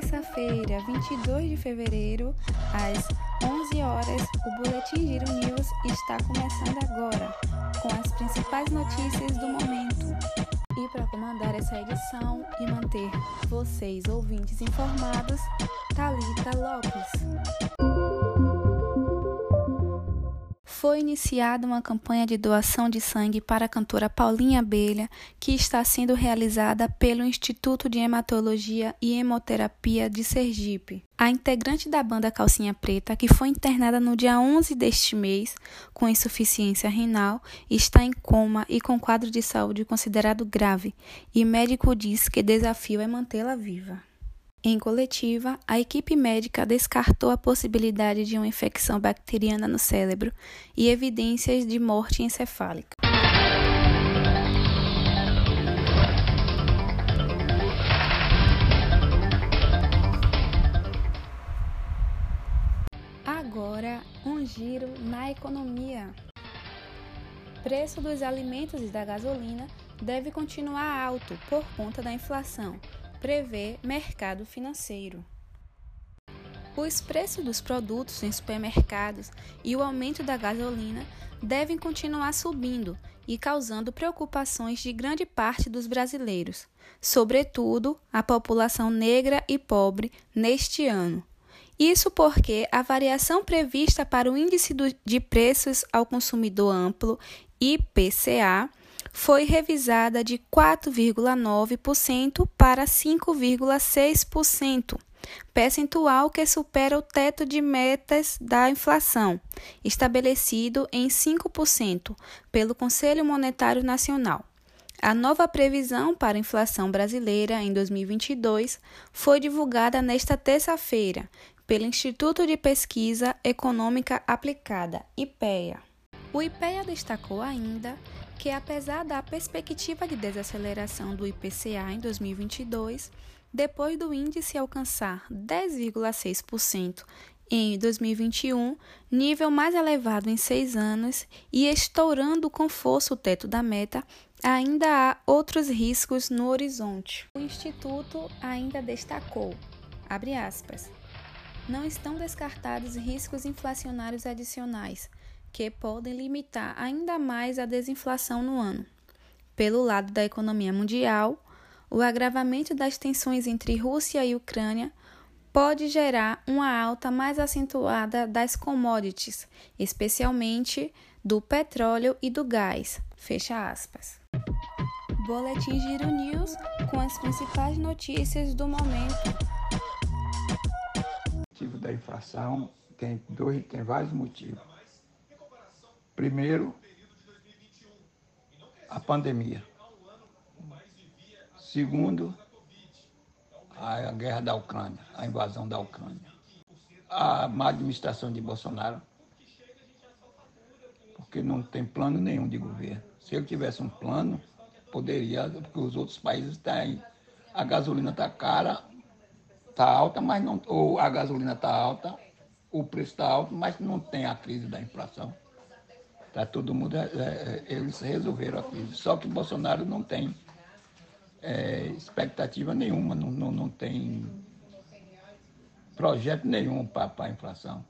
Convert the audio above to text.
terça-feira, 22 de fevereiro, às 11 horas, o Boletim Giro News está começando agora, com as principais notícias do momento. E para comandar essa edição e manter vocês ouvintes informados, Talita Lopes. Foi iniciada uma campanha de doação de sangue para a cantora Paulinha Abelha, que está sendo realizada pelo Instituto de Hematologia e Hemoterapia de Sergipe. A integrante da banda Calcinha Preta, que foi internada no dia 11 deste mês com insuficiência renal, está em coma e com quadro de saúde considerado grave, e médico diz que desafio é mantê-la viva. Em coletiva, a equipe médica descartou a possibilidade de uma infecção bacteriana no cérebro e evidências de morte encefálica. Agora, um giro na economia. Preço dos alimentos e da gasolina deve continuar alto por conta da inflação prevê mercado financeiro. Os preços dos produtos em supermercados e o aumento da gasolina devem continuar subindo e causando preocupações de grande parte dos brasileiros, sobretudo a população negra e pobre, neste ano. Isso porque a variação prevista para o Índice de Preços ao Consumidor Amplo, IPCA, foi revisada de 4,9% para 5,6%, percentual que supera o teto de metas da inflação, estabelecido em 5% pelo Conselho Monetário Nacional. A nova previsão para a inflação brasileira em 2022 foi divulgada nesta terça-feira pelo Instituto de Pesquisa Econômica Aplicada, IPEA. O IPEA destacou ainda que, apesar da perspectiva de desaceleração do IPCA em 2022, depois do índice alcançar 10,6% em 2021, nível mais elevado em seis anos, e estourando com força o teto da meta, ainda há outros riscos no horizonte. O Instituto ainda destacou, abre aspas, não estão descartados riscos inflacionários adicionais, que podem limitar ainda mais a desinflação no ano. Pelo lado da economia mundial, o agravamento das tensões entre Rússia e Ucrânia pode gerar uma alta mais acentuada das commodities, especialmente do petróleo e do gás. Fecha aspas. Boletim Giro News com as principais notícias do momento. O motivo da inflação tem, dois, tem vários motivos. Primeiro, a pandemia. Segundo, a guerra da Ucrânia, a invasão da Ucrânia. A má administração de Bolsonaro, porque não tem plano nenhum de governo. Se ele tivesse um plano, poderia, porque os outros países têm. A gasolina está cara, está alta, mas não. Ou a gasolina está alta, o preço está alto, mas não tem a crise da inflação. Tá todo mundo, é, é, eles resolveram a crise. Só que Bolsonaro não tem é, expectativa nenhuma, não, não, não tem projeto nenhum para a inflação.